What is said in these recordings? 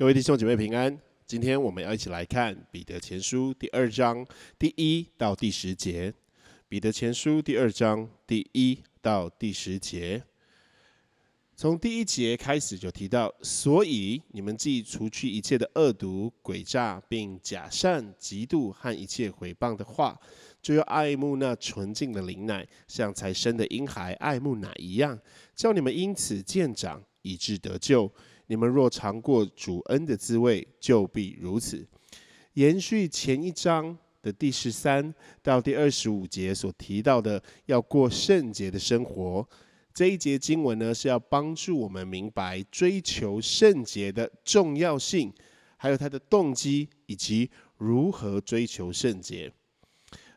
各位弟兄姐妹平安，今天我们要一起来看彼得前书第二章第一到第十节。彼得前书第二章第一到第十节，从第一节开始就提到，所以你们既除去一切的恶毒、诡诈，并假善、嫉妒和一切毁谤的话，就要爱慕那纯净的灵奶，像才生的婴孩爱慕奶一样，叫你们因此渐长，以致得救。你们若尝过主恩的滋味，就必如此。延续前一章的第十三到第二十五节所提到的，要过圣洁的生活。这一节经文呢，是要帮助我们明白追求圣洁的重要性，还有它的动机，以及如何追求圣洁。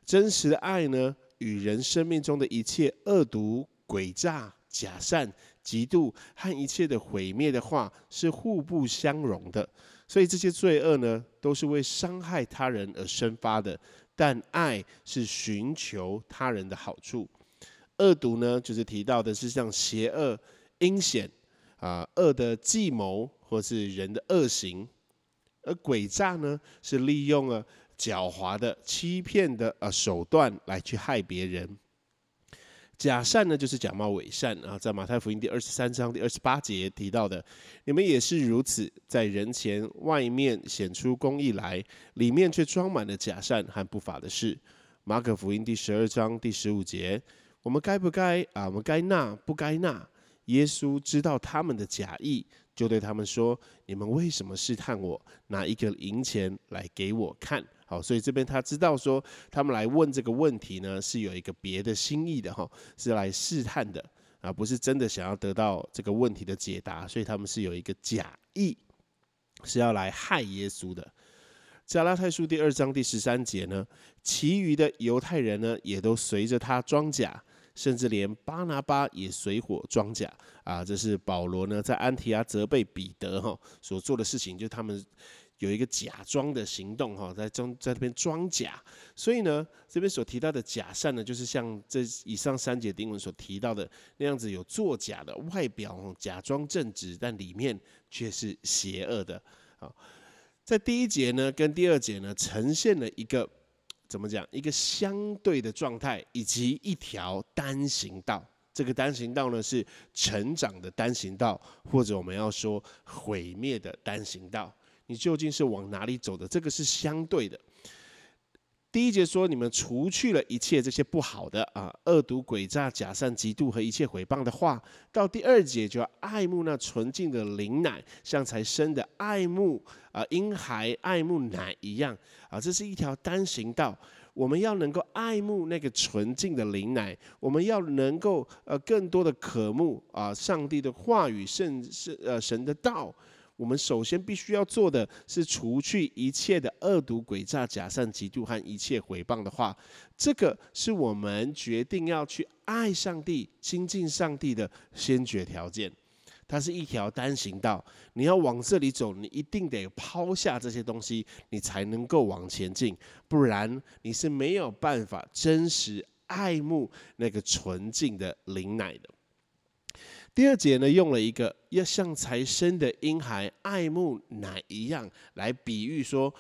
真实的爱呢，与人生命中的一切恶毒、诡诈、假善。嫉妒和一切的毁灭的话是互不相容的，所以这些罪恶呢，都是为伤害他人而生发的。但爱是寻求他人的好处。恶毒呢，就是提到的是像邪恶、阴险啊、恶的计谋，或是人的恶行；而诡诈呢，是利用了狡猾的、欺骗的呃手段来去害别人。假善呢，就是假冒伪善啊，在马太福音第二十三章第二十八节提到的，你们也是如此，在人前外面显出公义来，里面却装满了假善和不法的事。马可福音第十二章第十五节，我们该不该啊？我们该纳不该纳？耶稣知道他们的假意，就对他们说：你们为什么试探我？拿一个银钱来给我看。好，所以这边他知道说，他们来问这个问题呢，是有一个别的心意的哈，是来试探的啊，不是真的想要得到这个问题的解答，所以他们是有一个假意，是要来害耶稣的。加拉太书第二章第十三节呢，其余的犹太人呢，也都随着他装甲，甚至连巴拿巴也随火装甲啊。这是保罗呢在安提阿责备彼得哈所做的事情，就他们。有一个假装的行动哈，在装在这边装假，所以呢，这边所提到的假善呢，就是像这以上三节经文所提到的那样子，有作假的外表，假装正直，但里面却是邪恶的。好，在第一节呢，跟第二节呢，呈现了一个怎么讲？一个相对的状态，以及一条单行道。这个单行道呢，是成长的单行道，或者我们要说毁灭的单行道。你究竟是往哪里走的？这个是相对的。第一节说，你们除去了一切这些不好的啊，恶毒、诡诈、假善、嫉妒和一切毁谤的话。到第二节就要爱慕那纯净的灵奶，像才生的爱慕啊婴孩爱慕奶一样啊。这是一条单行道，我们要能够爱慕那个纯净的灵奶，我们要能够呃更多的渴慕啊上帝的话语，甚至呃神的道。我们首先必须要做的是除去一切的恶毒、诡诈、假善、嫉妒和一切毁谤的话，这个是我们决定要去爱上帝、亲近上帝的先决条件。它是一条单行道，你要往这里走，你一定得抛下这些东西，你才能够往前进，不然你是没有办法真实爱慕那个纯净的灵奶的。第二节呢，用了一个要像才生的婴孩爱慕奶一样来比喻说，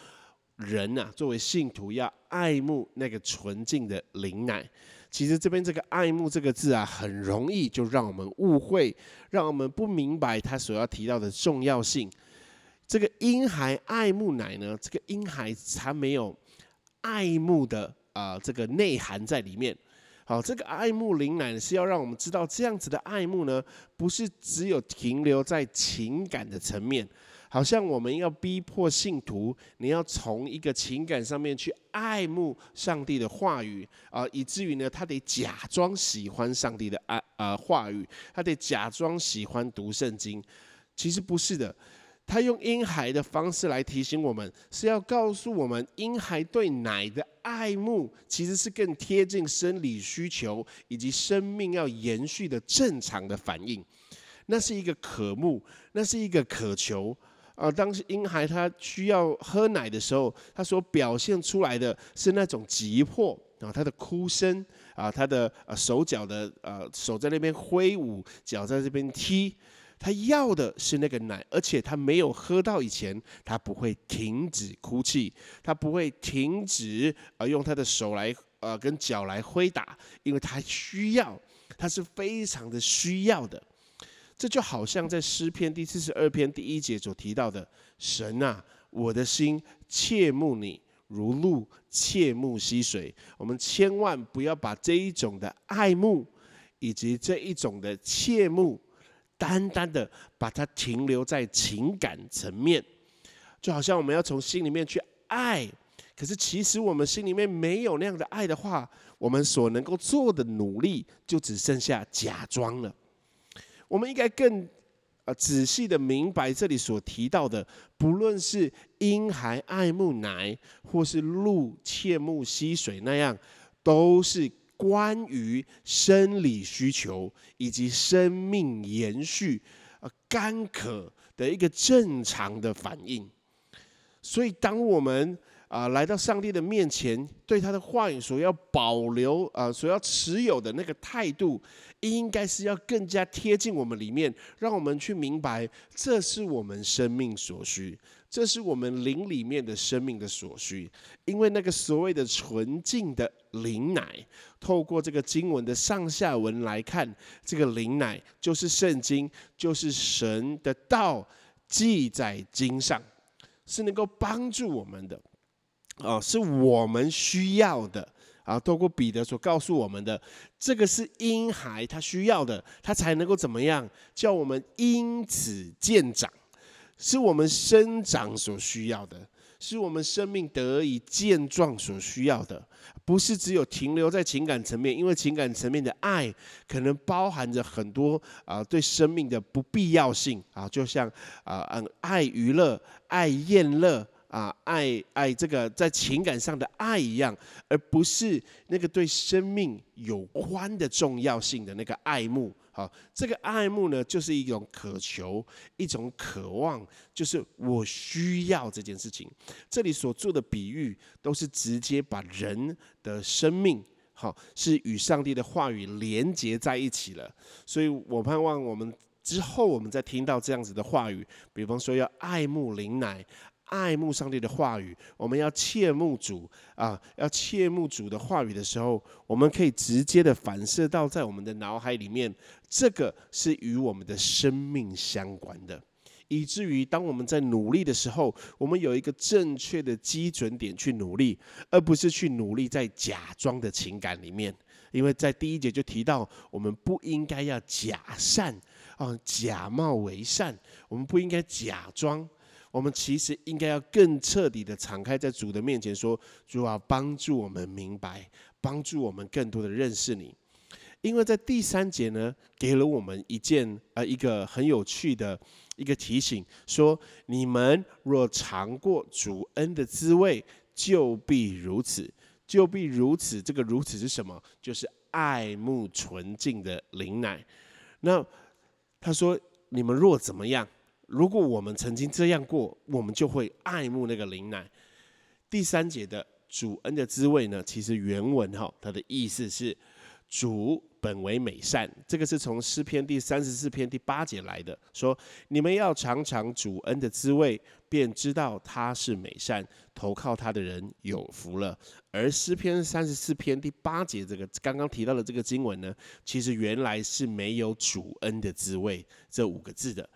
人呐，作为信徒要爱慕那个纯净的灵奶。其实这边这个“爱慕”这个字啊，很容易就让我们误会，让我们不明白他所要提到的重要性。这个婴孩爱慕奶呢，这个婴孩他没有爱慕的啊这个内涵在里面。好，这个爱慕灵奶是要让我们知道，这样子的爱慕呢，不是只有停留在情感的层面，好像我们要逼迫信徒，你要从一个情感上面去爱慕上帝的话语啊，以至于呢，他得假装喜欢上帝的爱啊话语，他得假装喜欢读圣经，其实不是的。他用婴孩的方式来提醒我们，是要告诉我们，婴孩对奶的爱慕，其实是更贴近生理需求以及生命要延续的正常的反应。那是一个渴慕，那是一个渴求啊。当时婴孩他需要喝奶的时候，他所表现出来的是那种急迫啊，他的哭声啊，他的呃手脚的呃手在那边挥舞，脚在这边踢。他要的是那个奶，而且他没有喝到以前，他不会停止哭泣，他不会停止呃用他的手来呃跟脚来挥打，因为他需要，他是非常的需要的。这就好像在诗篇第四十二篇第一节所提到的：“神啊，我的心切慕你，如鹿切慕溪水。”我们千万不要把这一种的爱慕，以及这一种的切慕，单单的把它停留在情感层面，就好像我们要从心里面去爱，可是其实我们心里面没有那样的爱的话，我们所能够做的努力就只剩下假装了。我们应该更呃仔细的明白这里所提到的，不论是婴孩爱慕奶，或是鹿切慕溪水那样，都是关于生理需求以及生命延续、呃干渴的一个正常的反应。所以，当我们啊，来到上帝的面前，对他的话语所要保留啊，所要持有的那个态度，应该是要更加贴近我们里面，让我们去明白，这是我们生命所需，这是我们灵里面的生命的所需。因为那个所谓的纯净的灵奶，透过这个经文的上下文来看，这个灵奶就是圣经，就是神的道记在经上，是能够帮助我们的。啊，是我们需要的啊！透过彼得所告诉我们的，这个是婴孩他需要的，他才能够怎么样？叫我们因此见长，是我们生长所需要的，是我们生命得以健壮所需要的，不是只有停留在情感层面，因为情感层面的爱可能包含着很多啊对生命的不必要性啊，就像啊嗯爱娱乐、爱厌乐。啊，爱爱这个在情感上的爱一样，而不是那个对生命有关的重要性的那个爱慕。好，这个爱慕呢，就是一种渴求，一种渴望，就是我需要这件事情。这里所做的比喻，都是直接把人的生命，好，是与上帝的话语连接在一起了。所以我盼望我们之后，我们再听到这样子的话语，比方说要爱慕灵奶。爱慕上帝的话语，我们要切慕主啊，要切慕主的话语的时候，我们可以直接的反射到在我们的脑海里面，这个是与我们的生命相关的，以至于当我们在努力的时候，我们有一个正确的基准点去努力，而不是去努力在假装的情感里面。因为在第一节就提到，我们不应该要假善啊，假冒为善，我们不应该假装。我们其实应该要更彻底的敞开在主的面前，说主啊，帮助我们明白，帮助我们更多的认识你。因为在第三节呢，给了我们一件呃一个很有趣的一个提醒，说你们若尝过主恩的滋味，就必如此，就必如此。这个如此是什么？就是爱慕纯净的灵奶。那他说，你们若怎么样？如果我们曾经这样过，我们就会爱慕那个灵奶。第三节的主恩的滋味呢？其实原文哈，它的意思是主本为美善。这个是从诗篇第三十四篇第八节来的，说你们要尝尝主恩的滋味，便知道他是美善，投靠他的人有福了。而诗篇三十四篇第八节这个刚刚提到的这个经文呢，其实原来是没有主恩的滋味这五个字的。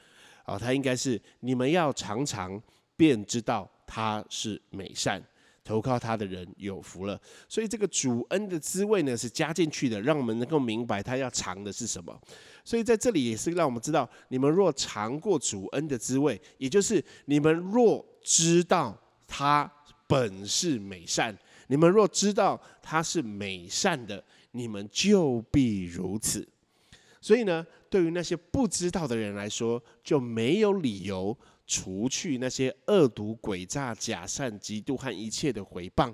啊，他应该是你们要常常便知道他是美善，投靠他的人有福了。所以这个主恩的滋味呢，是加进去的，让我们能够明白他要尝的是什么。所以在这里也是让我们知道，你们若尝过主恩的滋味，也就是你们若知道他本是美善，你们若知道他是美善的，你们就必如此。所以呢，对于那些不知道的人来说，就没有理由除去那些恶毒、诡诈、假善、嫉妒和一切的回谤，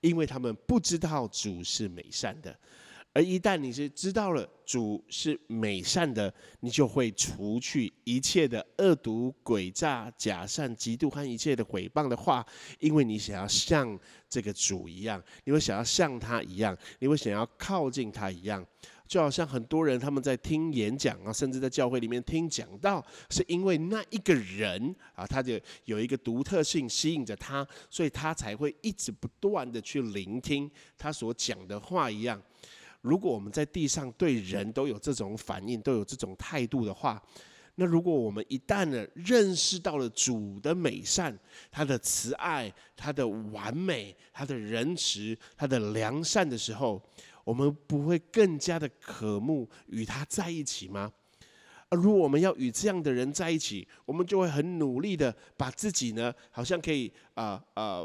因为他们不知道主是美善的。而一旦你是知道了主是美善的，你就会除去一切的恶毒、诡诈、假善、嫉妒和一切的毁谤的话，因为你想要像这个主一样，你会想要像他一样，你会想要靠近他一样。就好像很多人他们在听演讲啊，甚至在教会里面听讲道，是因为那一个人啊，他就有一个独特性吸引着他，所以他才会一直不断的去聆听他所讲的话一样。如果我们在地上对人都有这种反应，都有这种态度的话，那如果我们一旦呢认识到了主的美善、他的慈爱、他的完美、他的仁慈、他的良善的时候，我们不会更加的渴慕与他在一起吗？而如果我们要与这样的人在一起，我们就会很努力的把自己呢，好像可以啊啊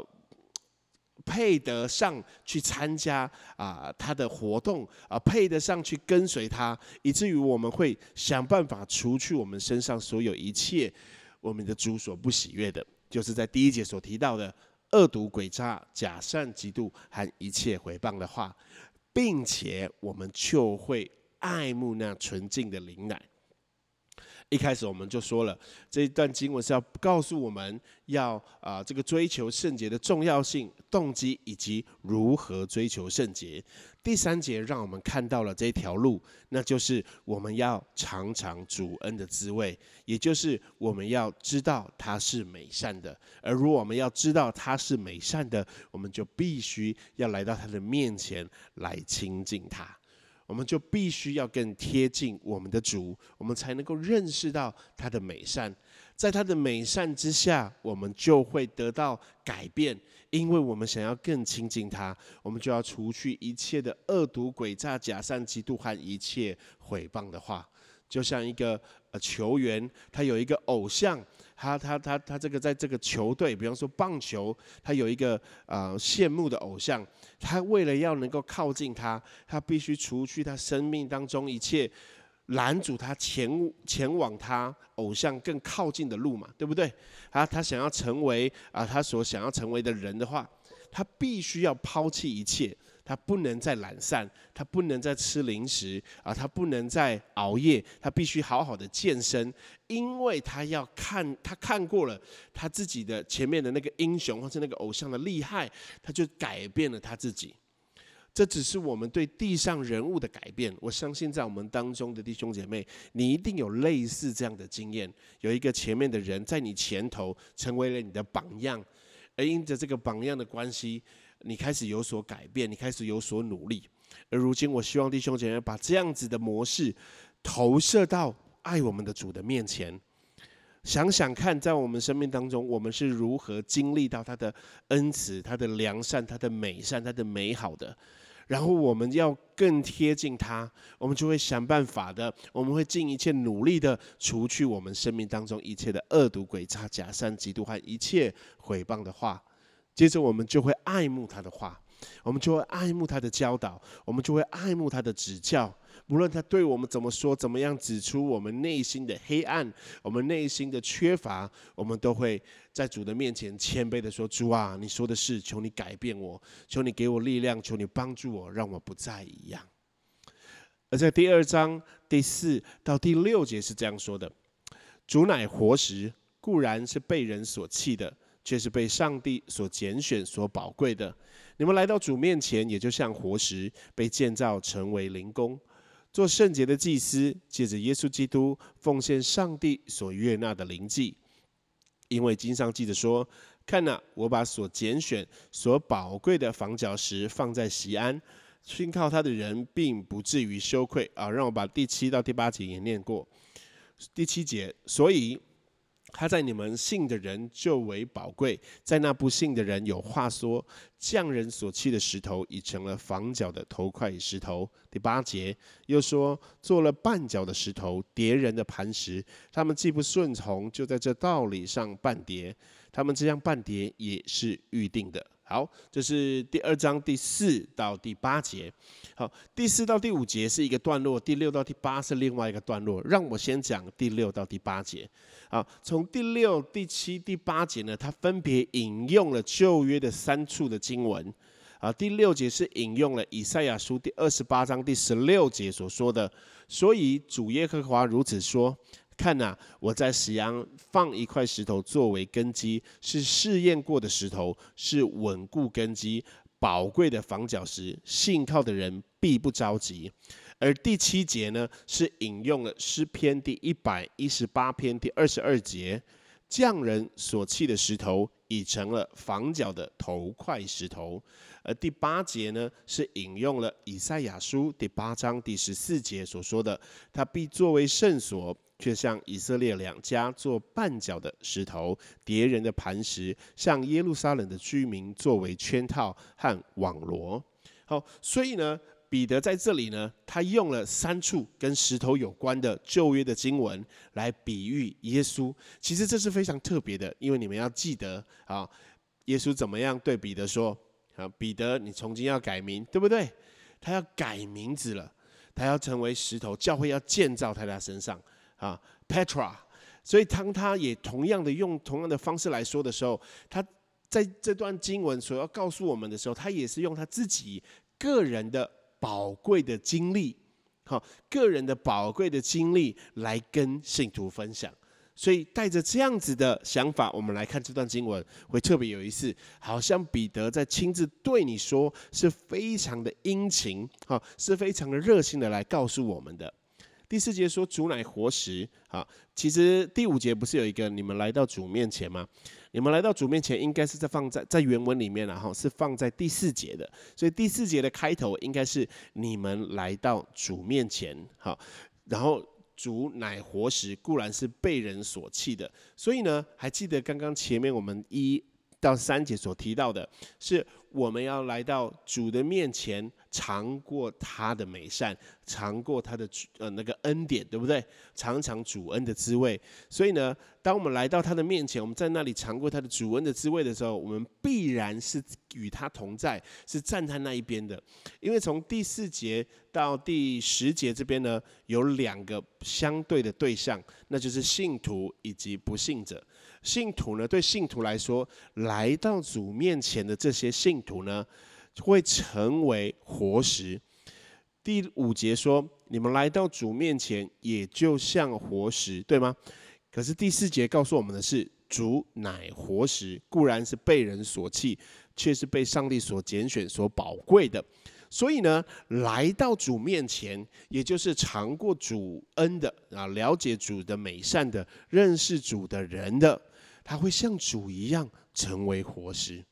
配得上去参加啊他的活动啊，配得上去跟随他，以至于我们会想办法除去我们身上所有一切我们的主所不喜悦的，就是在第一节所提到的恶毒诡诈、假善嫉妒和一切毁谤的话。并且我们就会爱慕那纯净的灵奶。一开始我们就说了，这一段经文是要告诉我们要啊这个追求圣洁的重要性、动机以及如何追求圣洁。第三节让我们看到了这条路，那就是我们要尝尝主恩的滋味，也就是我们要知道他是美善的。而如果我们要知道他是美善的，我们就必须要来到他的面前来亲近他。我们就必须要更贴近我们的主，我们才能够认识到他的美善。在他的美善之下，我们就会得到改变，因为我们想要更亲近他，我们就要除去一切的恶毒、诡诈、假善、嫉妒和一切毁谤的话。就像一个呃球员，他有一个偶像。他他他他这个在这个球队，比方说棒球，他有一个呃羡慕的偶像，他为了要能够靠近他，他必须除去他生命当中一切拦阻他前前往他偶像更靠近的路嘛，对不对？啊，他想要成为啊他所想要成为的人的话，他必须要抛弃一切。他不能再懒散，他不能再吃零食啊，他不能再熬夜，他必须好好的健身，因为他要看他看过了他自己的前面的那个英雄或是那个偶像的厉害，他就改变了他自己。这只是我们对地上人物的改变。我相信在我们当中的弟兄姐妹，你一定有类似这样的经验，有一个前面的人在你前头成为了你的榜样，而因着这个榜样的关系。你开始有所改变，你开始有所努力，而如今，我希望弟兄姐妹把这样子的模式投射到爱我们的主的面前，想想看，在我们生命当中，我们是如何经历到他的恩慈、他的良善、他的美善、他的美好的，然后我们要更贴近他，我们就会想办法的，我们会尽一切努力的除去我们生命当中一切的恶毒、鬼诈、假善、嫉妒和一切毁谤的话。接着，我们就会爱慕他的话，我们就会爱慕他的教导，我们就会爱慕他的指教。无论他对我们怎么说，怎么样指出我们内心的黑暗，我们内心的缺乏，我们都会在主的面前谦卑的说：“主啊，你说的是，求你改变我，求你给我力量，求你帮助我，让我不再一样。”而在第二章第四到第六节是这样说的：“主乃活石，固然是被人所弃的。”却是被上帝所拣选、所宝贵的。你们来到主面前，也就像活石，被建造成为灵宫，做圣洁的祭司，借着耶稣基督奉献上帝所悦纳的灵祭。因为经上记着说：“看哪，我把所拣选、所宝贵的房角石放在西安，信靠他的人并不至于羞愧。”啊，让我把第七到第八节也念过。第七节，所以。他在你们信的人就为宝贵，在那不信的人有话说：匠人所砌的石头已成了房角的头块石头。第八节又说，做了绊脚的石头，叠人的磐石。他们既不顺从，就在这道理上绊跌。他们这样半跌也是预定的。好，这是第二章第四到第八节。好，第四到第五节是一个段落，第六到第八是另外一个段落。让我先讲第六到第八节。好，从第六、第七、第八节呢，它分别引用了旧约的三处的经文。啊，第六节是引用了以赛亚书第二十八章第十六节所说的。所以主耶和华如此说。看呐，我在石阳放一块石头作为根基，是试验过的石头，是稳固根基、宝贵的防脚石。信靠的人必不着急。而第七节呢，是引用了诗篇第一百一十八篇第二十二节，匠人所砌的石头已成了房角的头块石头。而第八节呢，是引用了以赛亚书第八章第十四节所说的，他必作为圣所，却向以色列两家做绊脚的石头，敌人的磐石，向耶路撒冷的居民作为圈套和网罗。好，所以呢。彼得在这里呢，他用了三处跟石头有关的旧约的经文来比喻耶稣。其实这是非常特别的，因为你们要记得啊，耶稣怎么样对彼得说啊？彼得，你从今要改名，对不对？他要改名字了，他要成为石头，教会要建造在他身上啊，Petra。所以当他也同样的用同样的方式来说的时候，他在这段经文所要告诉我们的时候，他也是用他自己个人的。宝贵的经历，好，个人的宝贵的经历来跟信徒分享，所以带着这样子的想法，我们来看这段经文会特别有意思，好像彼得在亲自对你说，是非常的殷勤，哈，是非常的热心的来告诉我们的。第四节说主乃活石，好，其实第五节不是有一个你们来到主面前吗？你们来到主面前，应该是在放在在原文里面然后是放在第四节的，所以第四节的开头应该是你们来到主面前，好，然后主乃活石，固然是被人所弃的，所以呢，还记得刚刚前面我们一到三节所提到的，是我们要来到主的面前。尝过他的美善，尝过他的呃那个恩典，对不对？尝尝主恩的滋味。所以呢，当我们来到他的面前，我们在那里尝过他的主恩的滋味的时候，我们必然是与他同在，是站在那一边的。因为从第四节到第十节这边呢，有两个相对的对象，那就是信徒以及不信者。信徒呢，对信徒来说，来到主面前的这些信徒呢。会成为活石。第五节说：“你们来到主面前，也就像活石，对吗？”可是第四节告诉我们的是：“主乃活石，固然是被人所弃，却是被上帝所拣选、所宝贵的。所以呢，来到主面前，也就是尝过主恩的啊，了解主的美善的，认识主的人的，他会像主一样成为活石。”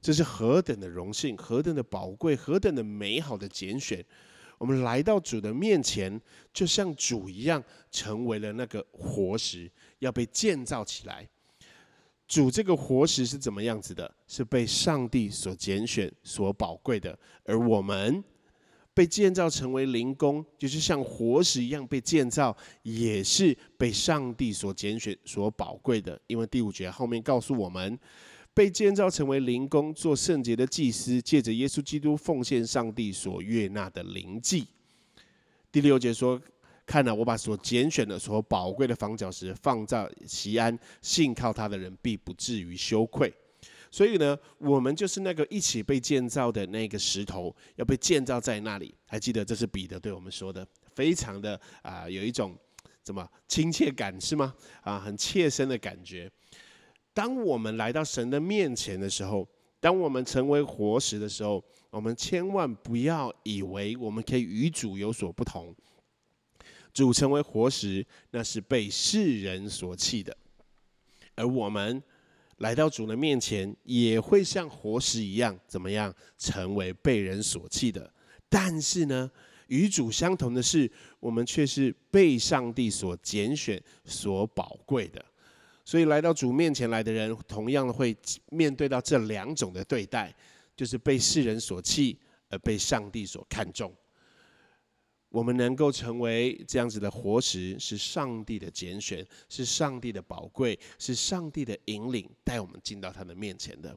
这是何等的荣幸，何等的宝贵，何等的美好的拣选！我们来到主的面前，就像主一样，成为了那个活石，要被建造起来。主这个活石是怎么样子的？是被上帝所拣选、所宝贵的。而我们被建造成为灵宫，就是像活石一样被建造，也是被上帝所拣选、所宝贵的。因为第五节后面告诉我们。被建造成为灵宫，做圣洁的祭司，借着耶稣基督奉献上帝所悦纳的灵祭。第六节说：“看了，我把所拣选的、所宝贵的房角石放在西安，信靠他的人必不至于羞愧。”所以呢，我们就是那个一起被建造的那个石头，要被建造在那里。还记得这是彼得对我们说的，非常的啊，有一种怎么亲切感是吗？啊，很切身的感觉。当我们来到神的面前的时候，当我们成为活石的时候，我们千万不要以为我们可以与主有所不同。主成为活石，那是被世人所弃的；而我们来到主的面前，也会像活石一样，怎么样成为被人所弃的？但是呢，与主相同的是，我们却是被上帝所拣选、所宝贵的。所以来到主面前来的人，同样会面对到这两种的对待，就是被世人所弃，而被上帝所看重。我们能够成为这样子的活石，是上帝的拣选，是上帝的宝贵，是上帝的引领，带我们进到他的面前的。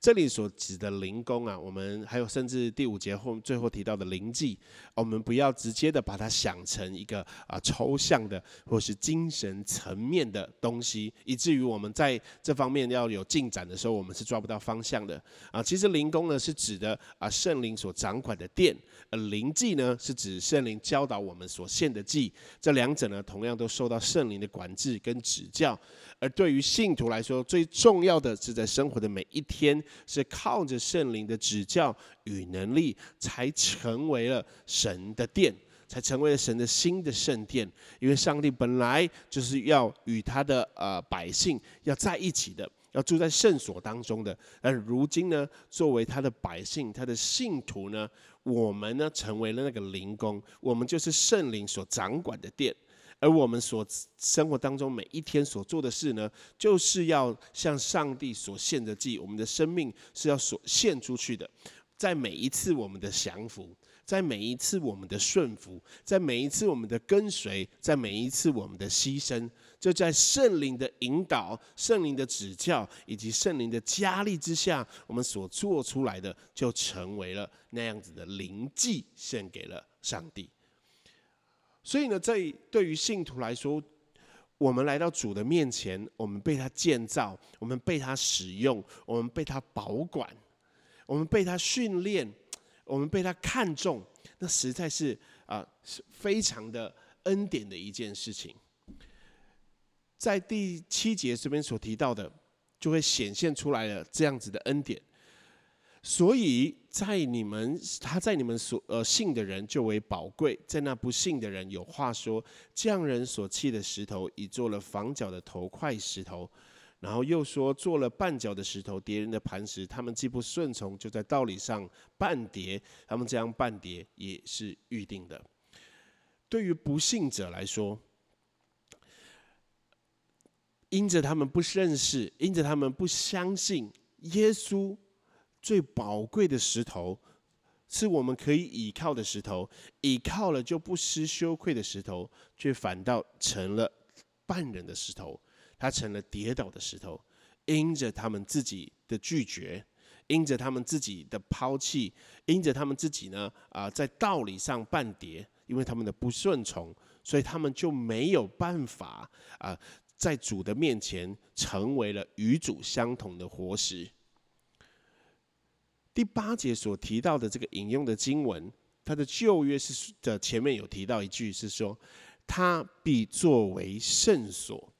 这里所指的灵工啊，我们还有甚至第五节后最后提到的灵迹，我们不要直接的把它想成一个啊抽象的或是精神层面的东西，以至于我们在这方面要有进展的时候，我们是抓不到方向的啊。其实灵工呢是指的啊圣灵所掌管的殿，而灵迹呢是指圣灵教导我们所献的祭，这两者呢同样都受到圣灵的管制跟指教。而对于信徒来说，最重要的是在生活的每一天。是靠着圣灵的指教与能力，才成为了神的殿，才成为了神的新的圣殿。因为上帝本来就是要与他的呃百姓要在一起的，要住在圣所当中的。而如今呢，作为他的百姓，他的信徒呢，我们呢成为了那个灵宫，我们就是圣灵所掌管的殿。而我们所生活当中每一天所做的事呢，就是要向上帝所献的祭。我们的生命是要所献出去的，在每一次我们的降服，在每一次我们的顺服，在每一次我们的跟随，在每一次我们的牺牲，就在圣灵的引导、圣灵的指教以及圣灵的加力之下，我们所做出来的，就成为了那样子的灵祭，献给了上帝。所以呢，在对于信徒来说，我们来到主的面前，我们被他建造，我们被他使用，我们被他保管，我们被他训练，我们被他看重，那实在是啊，是非常的恩典的一件事情。在第七节这边所提到的，就会显现出来了这样子的恩典。所以在你们，他在你们所呃信的人就为宝贵，在那不信的人有话说：匠人所砌的石头，已做了房角的头块石头；然后又说做了绊脚的石头，叠人的磐石。他们既不顺从，就在道理上半叠。他们这样半叠也是预定的。对于不信者来说，因着他们不认识，因着他们不相信耶稣。最宝贵的石头，是我们可以倚靠的石头，倚靠了就不失羞愧的石头，却反倒成了半人的石头，它成了跌倒的石头，因着他们自己的拒绝，因着他们自己的抛弃，因着他们自己呢啊，在道理上半跌，因为他们的不顺从，所以他们就没有办法啊，在主的面前成为了与主相同的活石。第八节所提到的这个引用的经文，它的旧约是的前面有提到一句，是说它必作为圣所。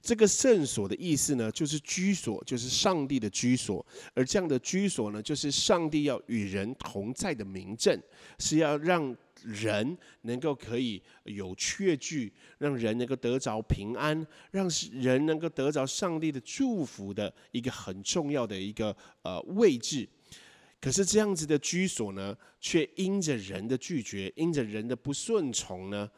这个圣所的意思呢，就是居所，就是上帝的居所。而这样的居所呢，就是上帝要与人同在的名证，是要让人能够可以有确据，让人能够得着平安，让人能够得着上帝的祝福的一个很重要的一个呃位置。可是这样子的居所呢，却因着人的拒绝，因着人的不顺从呢，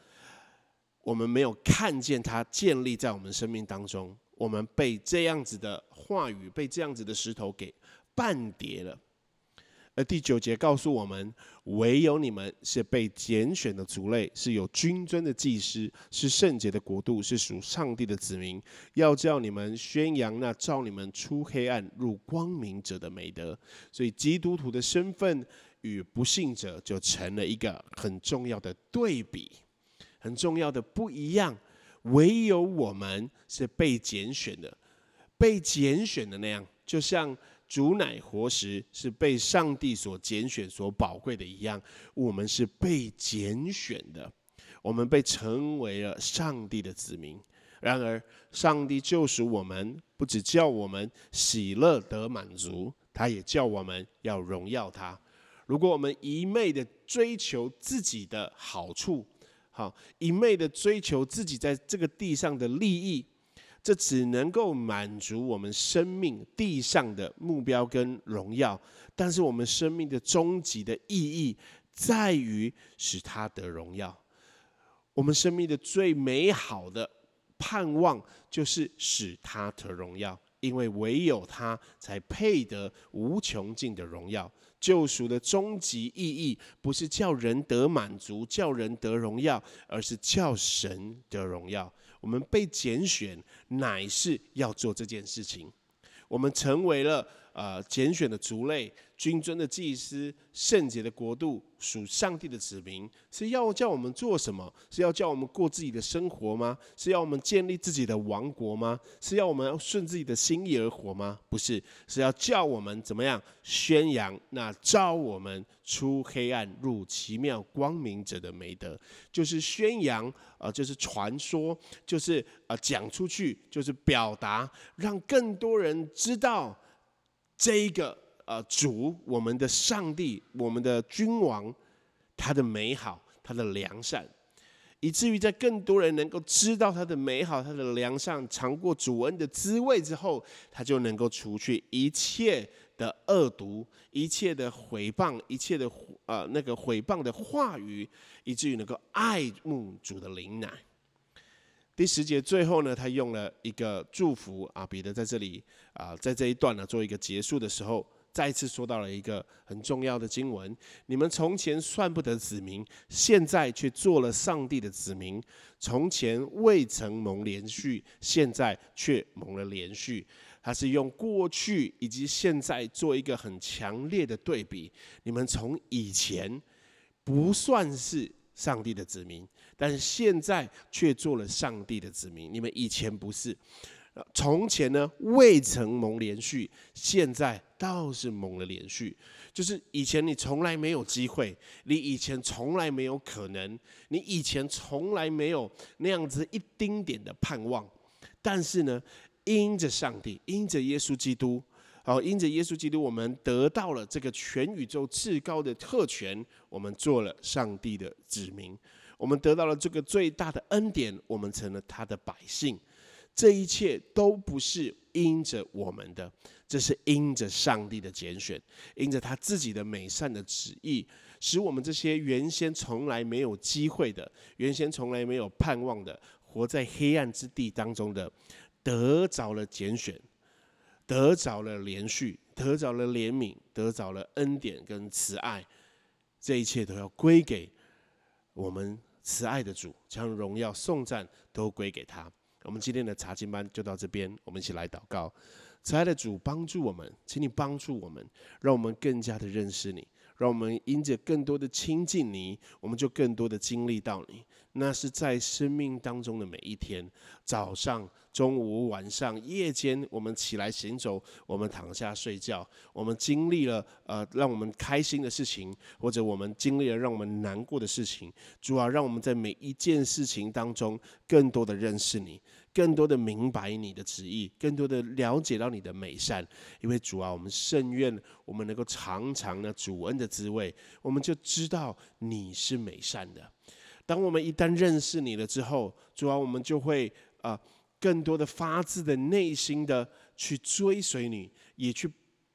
我们没有看见它建立在我们生命当中，我们被这样子的话语，被这样子的石头给绊跌了。而第九节告诉我们，唯有你们是被拣选的族类，是有君尊的祭司，是圣洁的国度，是属上帝的子民。要叫你们宣扬那照你们出黑暗入光明者的美德。所以基督徒的身份与不信者就成了一个很重要的对比，很重要的不一样。唯有我们是被拣选的，被拣选的那样，就像。主乃活石，是被上帝所拣选、所宝贵的一样。我们是被拣选的，我们被成为了上帝的子民。然而，上帝救赎我们，不只叫我们喜乐得满足，他也叫我们要荣耀他。如果我们一昧的追求自己的好处，好一昧的追求自己在这个地上的利益。这只能够满足我们生命地上的目标跟荣耀，但是我们生命的终极的意义在于使他得荣耀。我们生命的最美好的盼望就是使他得荣耀，因为唯有他才配得无穷尽的荣耀。救赎的终极意义不是叫人得满足、叫人得荣耀，而是叫神得荣耀。我们被拣选，乃是要做这件事情。我们成为了呃拣选的族类。君尊的祭司，圣洁的国度，属上帝的子民，是要叫我们做什么？是要叫我们过自己的生活吗？是要我们建立自己的王国吗？是要我们顺自己的心意而活吗？不是，是要叫我们怎么样宣扬那召我们出黑暗入奇妙光明者的美德？就是宣扬啊，就是传说，就是啊讲出去，就是表达，让更多人知道。这一个呃主，我们的上帝，我们的君王，他的美好，他的良善。以至于在更多人能够知道他的美好、他的良善，尝过主恩的滋味之后，他就能够除去一切的恶毒、一切的毁谤、一切的呃那个毁谤的话语，以至于能够爱慕主的灵奶。第十节最后呢，他用了一个祝福啊，彼得在这里啊，在这一段呢做一个结束的时候。再次说到了一个很重要的经文：你们从前算不得子民，现在却做了上帝的子民；从前未曾蒙连续，现在却蒙了连续。他是用过去以及现在做一个很强烈的对比。你们从以前不算是上帝的子民，但是现在却做了上帝的子民。你们以前不是。从前呢，未曾蒙连续，现在倒是蒙了连续。就是以前你从来没有机会，你以前从来没有可能，你以前从来没有那样子一丁点的盼望。但是呢，因着上帝，因着耶稣基督，好，因着耶稣基督，我们得到了这个全宇宙至高的特权，我们做了上帝的子民，我们得到了这个最大的恩典，我们成了他的百姓。这一切都不是因着我们的，这是因着上帝的拣选，因着他自己的美善的旨意，使我们这些原先从来没有机会的、原先从来没有盼望的、活在黑暗之地当中的，得着了拣选，得着了连续，得着了怜悯，得着了恩典跟慈爱，这一切都要归给我们慈爱的主，将荣耀颂赞都归给他。我们今天的查经班就到这边，我们一起来祷告。慈爱的主，帮助我们，请你帮助我们，让我们更加的认识你，让我们因着更多的亲近你，我们就更多的经历到你。那是在生命当中的每一天，早上、中午、晚上、夜间，我们起来行走，我们躺下睡觉，我们经历了呃让我们开心的事情，或者我们经历了让我们难过的事情。主啊，让我们在每一件事情当中，更多的认识你，更多的明白你的旨意，更多的了解到你的美善。因为主啊，我们甚愿我们能够尝尝那主恩的滋味，我们就知道你是美善的。当我们一旦认识你了之后，主啊，我们就会啊，更多的发自的内心的去追随你，也去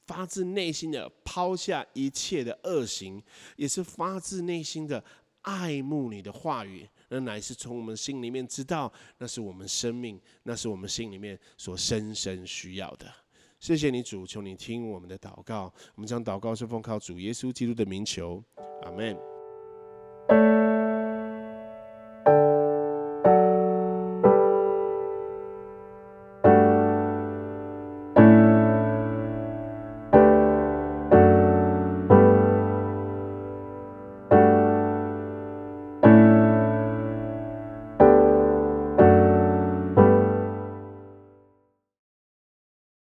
发自内心的抛下一切的恶行，也是发自内心的爱慕你的话语。那乃是从我们心里面知道，那是我们生命，那是我们心里面所深深需要的。谢谢你主，求你听我们的祷告。我们将祷告是奉靠主耶稣基督的名求，阿门。